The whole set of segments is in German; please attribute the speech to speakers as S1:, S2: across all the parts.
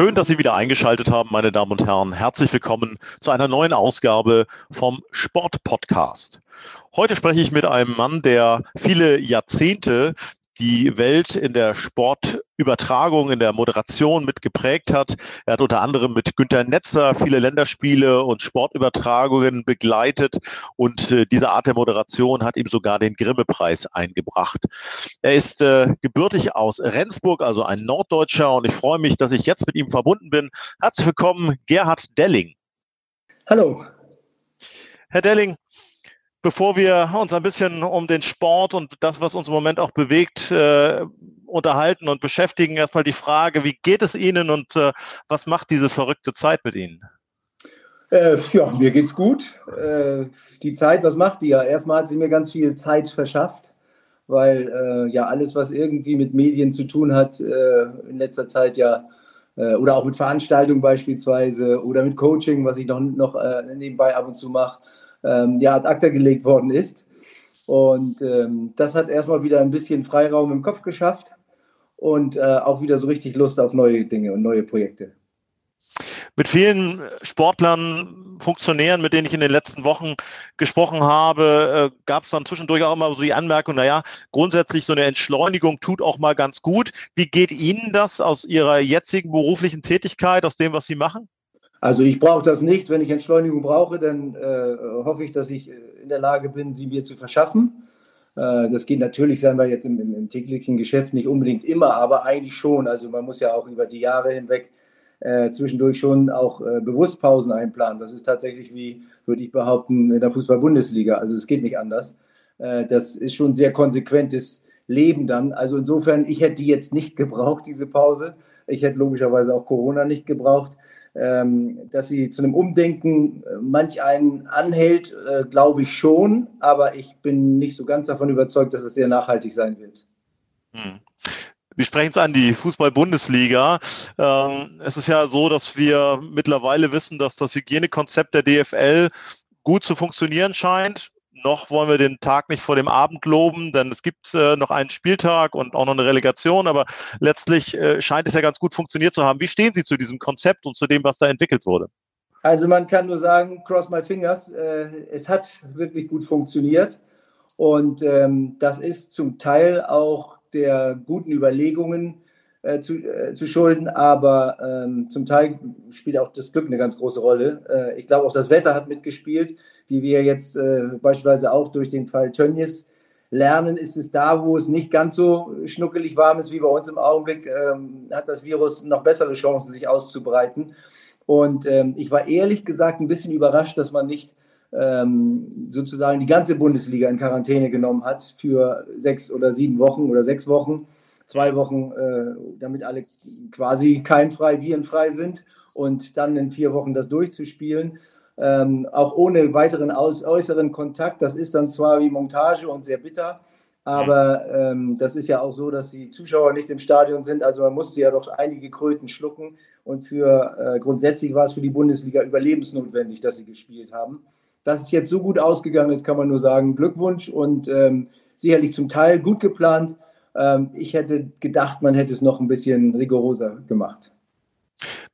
S1: Schön, dass Sie wieder eingeschaltet haben, meine Damen und Herren. Herzlich willkommen zu einer neuen Ausgabe vom Sport-Podcast. Heute spreche ich mit einem Mann, der viele Jahrzehnte die Welt in der Sportübertragung, in der Moderation mit geprägt hat. Er hat unter anderem mit Günter Netzer viele Länderspiele und Sportübertragungen begleitet und äh, diese Art der Moderation hat ihm sogar den Grimme-Preis eingebracht. Er ist äh, gebürtig aus Rendsburg, also ein Norddeutscher und ich freue mich, dass ich jetzt mit ihm verbunden bin. Herzlich willkommen, Gerhard Delling.
S2: Hallo.
S1: Herr Delling, bevor wir uns ein bisschen um den Sport und das, was uns im Moment auch bewegt, äh, unterhalten und beschäftigen, erstmal die Frage, wie geht es Ihnen und äh, was macht diese verrückte Zeit mit Ihnen?
S2: Äh, ja, mir geht's gut. Äh, die Zeit, was macht die ja? Erstmal hat sie mir ganz viel Zeit verschafft, weil äh, ja alles, was irgendwie mit Medien zu tun hat, äh, in letzter Zeit ja oder auch mit Veranstaltungen beispielsweise oder mit Coaching, was ich noch, noch nebenbei ab und zu mache, ähm, ja, ad acta gelegt worden ist. Und ähm, das hat erstmal wieder ein bisschen Freiraum im Kopf geschafft und äh, auch wieder so richtig Lust auf neue Dinge und neue Projekte.
S1: Mit vielen Sportlern, Funktionären, mit denen ich in den letzten Wochen gesprochen habe, äh, gab es dann zwischendurch auch immer so die Anmerkung, naja, grundsätzlich so eine Entschleunigung tut auch mal ganz gut. Wie geht Ihnen das aus Ihrer jetzigen beruflichen Tätigkeit, aus dem, was Sie machen?
S2: Also ich brauche das nicht. Wenn ich Entschleunigung brauche, dann äh, hoffe ich, dass ich äh, in der Lage bin, sie mir zu verschaffen. Äh, das geht natürlich, sagen wir jetzt im, im, im, täglichen Geschäft nicht unbedingt immer, aber eigentlich schon. Also man muss ja auch über die Jahre hinweg äh, zwischendurch schon auch äh, bewusst Pausen einplanen. Das ist tatsächlich wie, würde ich behaupten, in der Fußball-Bundesliga. Also es geht nicht anders. Äh, das ist schon sehr konsequentes Leben dann. Also insofern, ich hätte die jetzt nicht gebraucht, diese Pause. Ich hätte logischerweise auch Corona nicht gebraucht. Ähm, dass sie zu einem Umdenken äh, manch einen anhält, äh, glaube ich schon, aber ich bin nicht so ganz davon überzeugt, dass es sehr nachhaltig sein wird.
S1: Hm. Sie sprechen es an, die Fußball-Bundesliga. Ähm, es ist ja so, dass wir mittlerweile wissen, dass das Hygienekonzept der DFL gut zu funktionieren scheint noch wollen wir den Tag nicht vor dem Abend loben, denn es gibt äh, noch einen Spieltag und auch noch eine Relegation, aber letztlich äh, scheint es ja ganz gut funktioniert zu haben. Wie stehen Sie zu diesem Konzept und zu dem, was da entwickelt wurde?
S2: Also man kann nur sagen, cross my fingers, äh, es hat wirklich gut funktioniert und ähm, das ist zum Teil auch der guten Überlegungen äh, zu, äh, zu schulden, aber ähm, zum Teil spielt auch das Glück eine ganz große Rolle. Äh, ich glaube, auch das Wetter hat mitgespielt, wie wir jetzt äh, beispielsweise auch durch den Fall Tönnies lernen, ist es da, wo es nicht ganz so schnuckelig warm ist wie bei uns im Augenblick, ähm, hat das Virus noch bessere Chancen, sich auszubreiten. Und ähm, ich war ehrlich gesagt ein bisschen überrascht, dass man nicht ähm, sozusagen die ganze Bundesliga in Quarantäne genommen hat für sechs oder sieben Wochen oder sechs Wochen zwei Wochen, äh, damit alle quasi keimfrei, virenfrei sind und dann in vier Wochen das durchzuspielen. Ähm, auch ohne weiteren aus, äußeren Kontakt. Das ist dann zwar wie Montage und sehr bitter, aber ähm, das ist ja auch so, dass die Zuschauer nicht im Stadion sind. Also man musste ja doch einige Kröten schlucken. Und für äh, grundsätzlich war es für die Bundesliga überlebensnotwendig, dass sie gespielt haben. Dass es jetzt so gut ausgegangen ist, kann man nur sagen, Glückwunsch und ähm, sicherlich zum Teil gut geplant. Ähm, ich hätte gedacht, man hätte es noch ein bisschen rigoroser gemacht.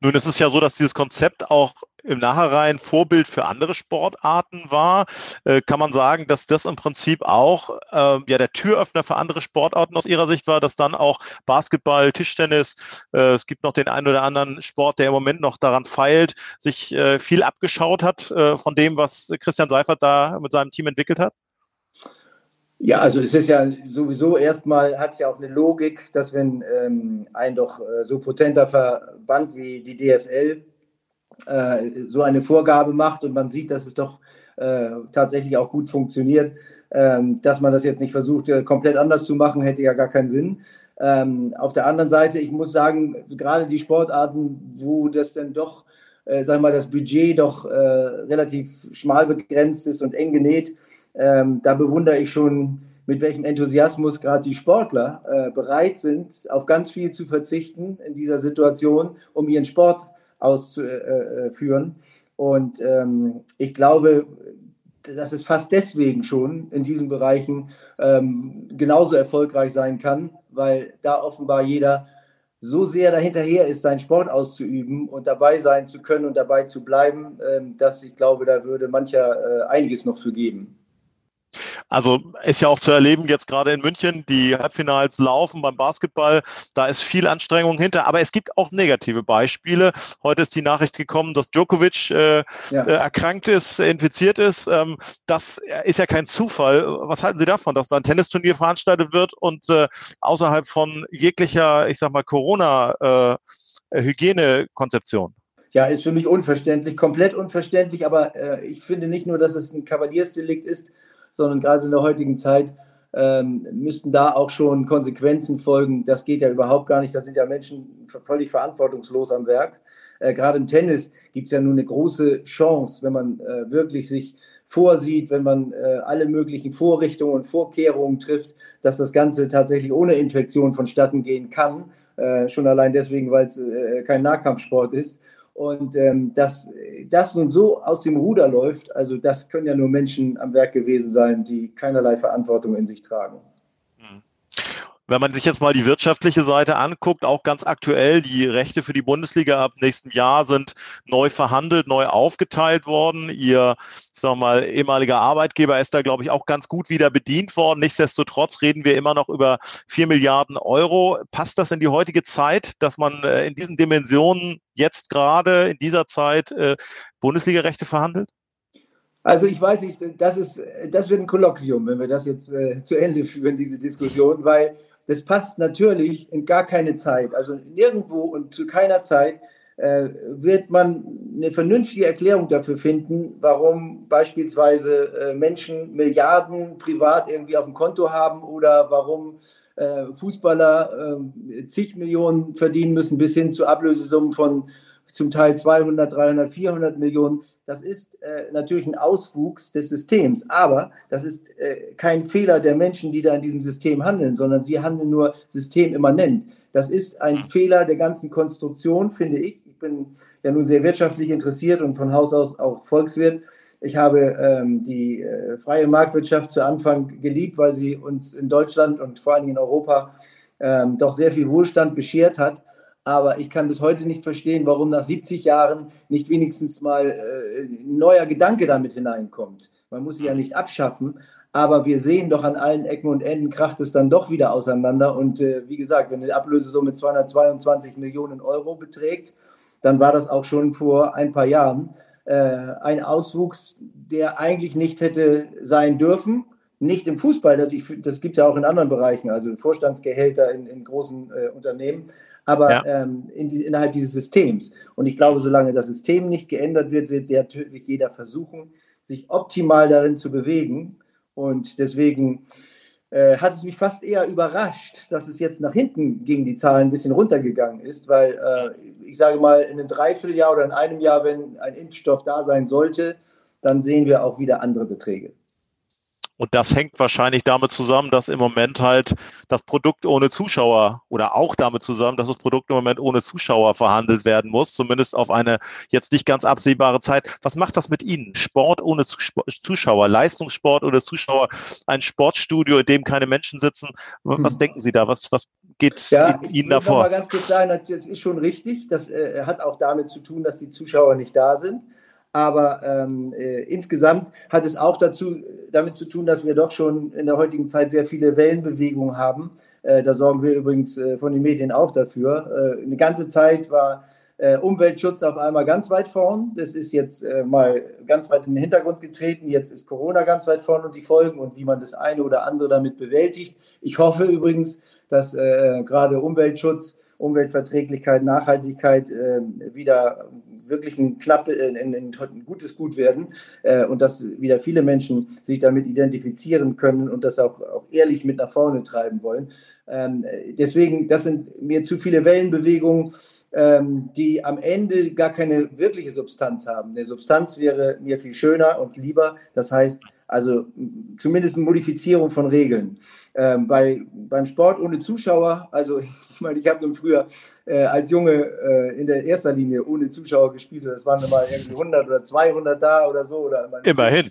S1: Nun, es ist ja so, dass dieses Konzept auch im Nachhinein Vorbild für andere Sportarten war. Äh, kann man sagen, dass das im Prinzip auch äh, ja der Türöffner für andere Sportarten aus Ihrer Sicht war, dass dann auch Basketball, Tischtennis, äh, es gibt noch den einen oder anderen Sport, der im Moment noch daran feilt, sich äh, viel abgeschaut hat äh, von dem, was Christian Seifert da mit seinem Team entwickelt hat?
S2: Ja, also es ist ja sowieso erstmal, hat es ja auch eine Logik, dass wenn ähm, ein doch äh, so potenter Verband wie die DFL äh, so eine Vorgabe macht und man sieht, dass es doch äh, tatsächlich auch gut funktioniert, ähm, dass man das jetzt nicht versucht, äh, komplett anders zu machen, hätte ja gar keinen Sinn. Ähm, auf der anderen Seite, ich muss sagen, gerade die Sportarten, wo das dann doch, äh, sag mal, das Budget doch äh, relativ schmal begrenzt ist und eng genäht, ähm, da bewundere ich schon, mit welchem Enthusiasmus gerade die Sportler äh, bereit sind, auf ganz viel zu verzichten in dieser Situation, um ihren Sport auszuführen. Und ähm, ich glaube, dass es fast deswegen schon in diesen Bereichen ähm, genauso erfolgreich sein kann, weil da offenbar jeder so sehr dahinterher ist, seinen Sport auszuüben und dabei sein zu können und dabei zu bleiben, ähm, dass ich glaube, da würde mancher äh, einiges noch für geben.
S1: Also ist ja auch zu erleben, jetzt gerade in München, die Halbfinals laufen beim Basketball, da ist viel Anstrengung hinter, aber es gibt auch negative Beispiele. Heute ist die Nachricht gekommen, dass Djokovic äh, ja. Äh, erkrankt ist, infiziert ist. Ähm, das ist ja kein Zufall. Was halten Sie davon, dass da ein Tennisturnier veranstaltet wird und äh, außerhalb von jeglicher, ich sag mal, Corona-Hygienekonzeption? Äh,
S2: ja, ist für mich unverständlich, komplett unverständlich, aber äh, ich finde nicht nur, dass es ein Kavaliersdelikt ist, sondern gerade in der heutigen Zeit ähm, müssten da auch schon Konsequenzen folgen. Das geht ja überhaupt gar nicht. Da sind ja Menschen völlig verantwortungslos am Werk. Äh, gerade im Tennis gibt es ja nun eine große Chance, wenn man äh, wirklich sich vorsieht, wenn man äh, alle möglichen Vorrichtungen und Vorkehrungen trifft, dass das Ganze tatsächlich ohne Infektion vonstatten gehen kann. Äh, schon allein deswegen, weil es äh, kein Nahkampfsport ist. Und ähm, dass das nun so aus dem Ruder läuft, also das können ja nur Menschen am Werk gewesen sein, die keinerlei Verantwortung in sich tragen.
S1: Wenn man sich jetzt mal die wirtschaftliche Seite anguckt, auch ganz aktuell, die Rechte für die Bundesliga ab nächsten Jahr sind neu verhandelt, neu aufgeteilt worden. Ihr, ich sag mal, ehemaliger Arbeitgeber ist da, glaube ich, auch ganz gut wieder bedient worden. Nichtsdestotrotz reden wir immer noch über vier Milliarden Euro. Passt das in die heutige Zeit, dass man äh, in diesen Dimensionen jetzt gerade in dieser Zeit äh, Bundesliga-Rechte verhandelt?
S2: Also ich weiß nicht, das ist, das wird ein Kolloquium, wenn wir das jetzt äh, zu Ende führen, diese Diskussion, weil das passt natürlich in gar keine Zeit. Also nirgendwo und zu keiner Zeit äh, wird man eine vernünftige Erklärung dafür finden, warum beispielsweise äh, Menschen Milliarden privat irgendwie auf dem Konto haben oder warum äh, Fußballer äh, zig Millionen verdienen müssen bis hin zu Ablösesummen von zum Teil 200, 300, 400 Millionen. Das ist äh, natürlich ein Auswuchs des Systems, aber das ist äh, kein Fehler der Menschen, die da in diesem System handeln, sondern sie handeln nur systemimmanent. Das ist ein Fehler der ganzen Konstruktion, finde ich. Ich bin ja nun sehr wirtschaftlich interessiert und von Haus aus auch Volkswirt. Ich habe ähm, die äh, freie Marktwirtschaft zu Anfang geliebt, weil sie uns in Deutschland und vor allem in Europa ähm, doch sehr viel Wohlstand beschert hat. Aber ich kann bis heute nicht verstehen, warum nach 70 Jahren nicht wenigstens mal äh, ein neuer Gedanke damit hineinkommt. Man muss sie ja nicht abschaffen, aber wir sehen doch an allen Ecken und Enden kracht es dann doch wieder auseinander. Und äh, wie gesagt, wenn eine Ablösesumme 222 Millionen Euro beträgt, dann war das auch schon vor ein paar Jahren äh, ein Auswuchs, der eigentlich nicht hätte sein dürfen nicht im Fußball, das, das gibt es ja auch in anderen Bereichen, also Vorstandsgehälter in, in großen äh, Unternehmen, aber ja. ähm, in die, innerhalb dieses Systems. Und ich glaube, solange das System nicht geändert wird, wird natürlich jeder versuchen, sich optimal darin zu bewegen. Und deswegen äh, hat es mich fast eher überrascht, dass es jetzt nach hinten ging, die Zahlen ein bisschen runtergegangen ist, weil äh, ich sage mal, in einem Dreivierteljahr oder in einem Jahr, wenn ein Impfstoff da sein sollte, dann sehen wir auch wieder andere Beträge.
S1: Und das hängt wahrscheinlich damit zusammen, dass im Moment halt das Produkt ohne Zuschauer oder auch damit zusammen, dass das Produkt im Moment ohne Zuschauer verhandelt werden muss, zumindest auf eine jetzt nicht ganz absehbare Zeit. Was macht das mit Ihnen? Sport ohne Zuschauer, Leistungssport ohne Zuschauer, ein Sportstudio, in dem keine Menschen sitzen. Was hm. denken Sie da? Was, was geht ja, Ihnen davor? Ich
S2: mal ganz kurz sagen, das ist schon richtig. Das äh, hat auch damit zu tun, dass die Zuschauer nicht da sind. Aber ähm, äh, insgesamt hat es auch dazu, damit zu tun, dass wir doch schon in der heutigen Zeit sehr viele Wellenbewegungen haben. Äh, da sorgen wir übrigens äh, von den Medien auch dafür. Äh, eine ganze Zeit war äh, Umweltschutz auf einmal ganz weit vorn. Das ist jetzt äh, mal ganz weit in den Hintergrund getreten. Jetzt ist Corona ganz weit vorn und die Folgen und wie man das eine oder andere damit bewältigt. Ich hoffe übrigens, dass gerade Umweltschutz, Umweltverträglichkeit, Nachhaltigkeit wieder wirklich ein, knapp, ein, ein, ein gutes Gut werden äh, und dass wieder viele Menschen sich damit identifizieren können und das auch, auch ehrlich mit nach vorne treiben wollen. Ähm, deswegen, das sind mir zu viele Wellenbewegungen ähm, die am Ende gar keine wirkliche Substanz haben. Eine Substanz wäre mir viel schöner und lieber. Das heißt, also zumindest eine Modifizierung von Regeln. Ähm, bei, beim Sport ohne Zuschauer, also ich meine, ich habe nun früher äh, als Junge äh, in der erster Linie ohne Zuschauer gespielt. Das waren mal irgendwie 100 oder 200 da oder so. Oder
S1: Immerhin.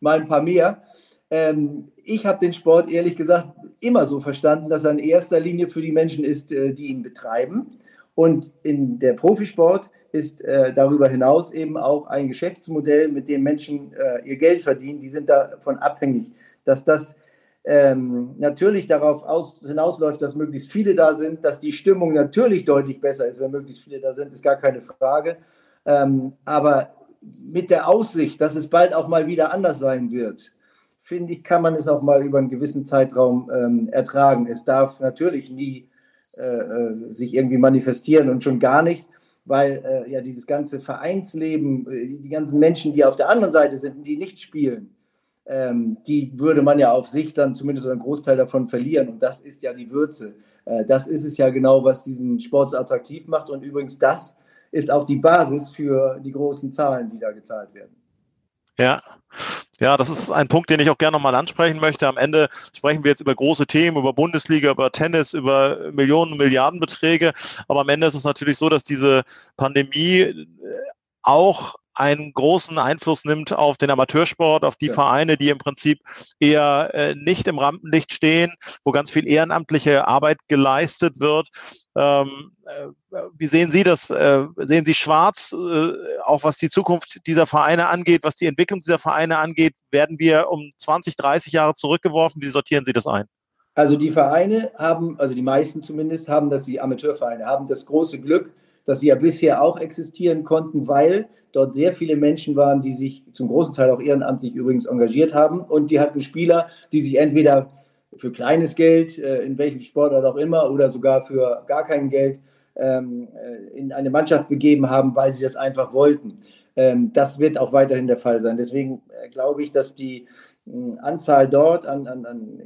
S2: mal ein paar mehr. Ähm, ich habe den Sport ehrlich gesagt immer so verstanden, dass er in erster Linie für die Menschen ist, äh, die ihn betreiben. Und in der Profisport ist äh, darüber hinaus eben auch ein Geschäftsmodell, mit dem Menschen äh, ihr Geld verdienen. Die sind davon abhängig, dass das ähm, natürlich darauf aus, hinausläuft, dass möglichst viele da sind, dass die Stimmung natürlich deutlich besser ist, wenn möglichst viele da sind, ist gar keine Frage. Ähm, aber mit der Aussicht, dass es bald auch mal wieder anders sein wird, finde ich, kann man es auch mal über einen gewissen Zeitraum ähm, ertragen. Es darf natürlich nie äh, äh, sich irgendwie manifestieren und schon gar nicht, weil äh, ja dieses ganze Vereinsleben, äh, die ganzen Menschen, die auf der anderen Seite sind, die nicht spielen, ähm, die würde man ja auf sich dann zumindest einen Großteil davon verlieren. Und das ist ja die Würze. Äh, das ist es ja genau, was diesen Sport so attraktiv macht. Und übrigens, das ist auch die Basis für die großen Zahlen, die da gezahlt werden.
S1: Ja. Ja, das ist ein Punkt, den ich auch gerne nochmal ansprechen möchte. Am Ende sprechen wir jetzt über große Themen, über Bundesliga, über Tennis, über Millionen, Milliardenbeträge. Aber am Ende ist es natürlich so, dass diese Pandemie auch einen großen Einfluss nimmt auf den Amateursport, auf die ja. Vereine, die im Prinzip eher äh, nicht im Rampenlicht stehen, wo ganz viel ehrenamtliche Arbeit geleistet wird. Ähm, äh, wie sehen Sie das? Äh, sehen Sie schwarz, äh, auch was die Zukunft dieser Vereine angeht, was die Entwicklung dieser Vereine angeht? Werden wir um 20, 30 Jahre zurückgeworfen? Wie sortieren Sie das ein?
S2: Also die Vereine haben, also die meisten zumindest haben das, die Amateurvereine haben das große Glück, dass sie ja bisher auch existieren konnten, weil dort sehr viele Menschen waren, die sich zum großen Teil auch ehrenamtlich übrigens engagiert haben. Und die hatten Spieler, die sich entweder für kleines Geld, äh, in welchem Sportart auch immer, oder sogar für gar kein Geld ähm, äh, in eine Mannschaft begeben haben, weil sie das einfach wollten. Ähm, das wird auch weiterhin der Fall sein. Deswegen äh, glaube ich, dass die Anzahl dort an, an, an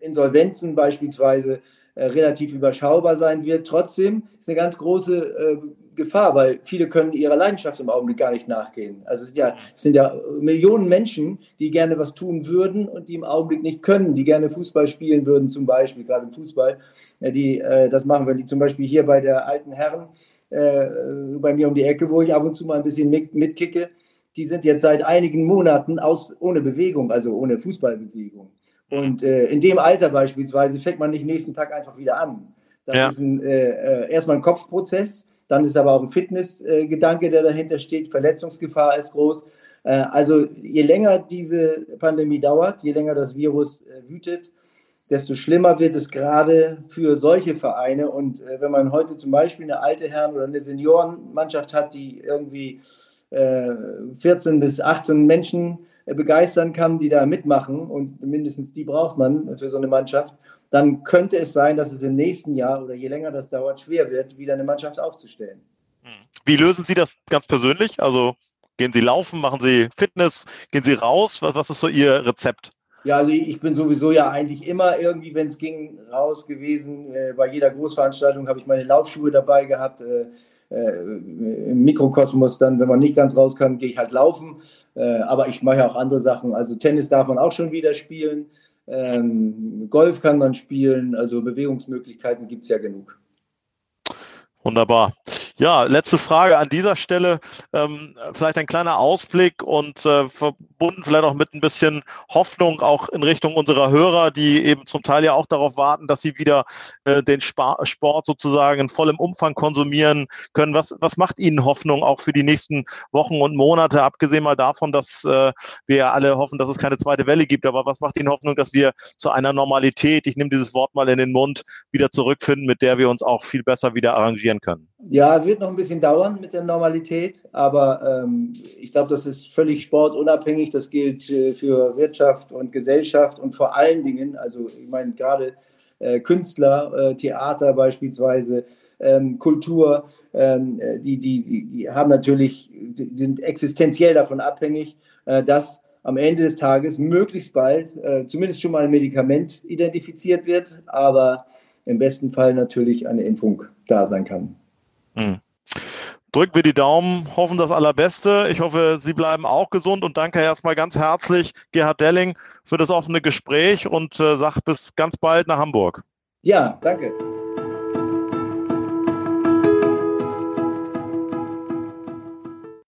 S2: Insolvenzen beispielsweise relativ überschaubar sein wird. Trotzdem ist eine ganz große äh, Gefahr, weil viele können ihrer Leidenschaft im Augenblick gar nicht nachgehen. Also es sind, ja, es sind ja Millionen Menschen, die gerne was tun würden und die im Augenblick nicht können, die gerne Fußball spielen würden, zum Beispiel, gerade im Fußball. Die äh, das machen, wenn die zum Beispiel hier bei der alten Herren äh, bei mir um die Ecke, wo ich ab und zu mal ein bisschen mit, mitkicke, die sind jetzt seit einigen Monaten aus, ohne Bewegung, also ohne Fußballbewegung. Und äh, in dem Alter beispielsweise fängt man nicht nächsten Tag einfach wieder an. Das ja. ist ein, äh, äh, erstmal ein Kopfprozess, dann ist aber auch ein Fitnessgedanke, äh, der dahinter steht. Verletzungsgefahr ist groß. Äh, also je länger diese Pandemie dauert, je länger das Virus äh, wütet, desto schlimmer wird es gerade für solche Vereine. Und wenn man heute zum Beispiel eine alte Herren- oder eine Seniorenmannschaft hat, die irgendwie 14 bis 18 Menschen begeistern kann, die da mitmachen und mindestens die braucht man für so eine Mannschaft, dann könnte es sein, dass es im nächsten Jahr oder je länger das dauert, schwer wird, wieder eine Mannschaft aufzustellen.
S1: Hm. Wie lösen Sie das ganz persönlich? Also gehen Sie laufen, machen Sie Fitness, gehen Sie raus? Was, was ist so Ihr Rezept?
S2: Ja, also ich bin sowieso ja eigentlich immer irgendwie, wenn es ging, raus gewesen. Äh, bei jeder Großveranstaltung habe ich meine Laufschuhe dabei gehabt. Äh, äh, Im Mikrokosmos dann, wenn man nicht ganz raus kann, gehe ich halt laufen. Äh, aber ich mache ja auch andere Sachen. Also Tennis darf man auch schon wieder spielen. Ähm, Golf kann man spielen. Also Bewegungsmöglichkeiten gibt es ja genug.
S1: Wunderbar. Ja, letzte Frage an dieser Stelle. Ähm, vielleicht ein kleiner Ausblick und äh, verbunden vielleicht auch mit ein bisschen Hoffnung auch in Richtung unserer Hörer, die eben zum Teil ja auch darauf warten, dass sie wieder äh, den Sp Sport sozusagen in vollem Umfang konsumieren können. Was, was macht Ihnen Hoffnung auch für die nächsten Wochen und Monate, abgesehen mal davon, dass äh, wir alle hoffen, dass es keine zweite Welle gibt, aber was macht Ihnen Hoffnung, dass wir zu einer Normalität, ich nehme dieses Wort mal in den Mund, wieder zurückfinden, mit der wir uns auch viel besser wieder arrangieren können?
S2: Ja, wird noch ein bisschen dauern mit der Normalität, aber ähm, ich glaube, das ist völlig sportunabhängig. Das gilt äh, für Wirtschaft und Gesellschaft und vor allen Dingen, also ich meine gerade äh, Künstler, äh, Theater beispielsweise, ähm, Kultur, ähm, äh, die, die, die, die haben natürlich, die sind existenziell davon abhängig, äh, dass am Ende des Tages möglichst bald äh, zumindest schon mal ein Medikament identifiziert wird, aber im besten Fall natürlich eine Impfung da sein kann.
S1: Mhm. Drücken wir die Daumen, hoffen das Allerbeste. Ich hoffe, Sie bleiben auch gesund und danke erstmal ganz herzlich, Gerhard Delling, für das offene Gespräch und äh, sag bis ganz bald nach Hamburg.
S2: Ja, danke.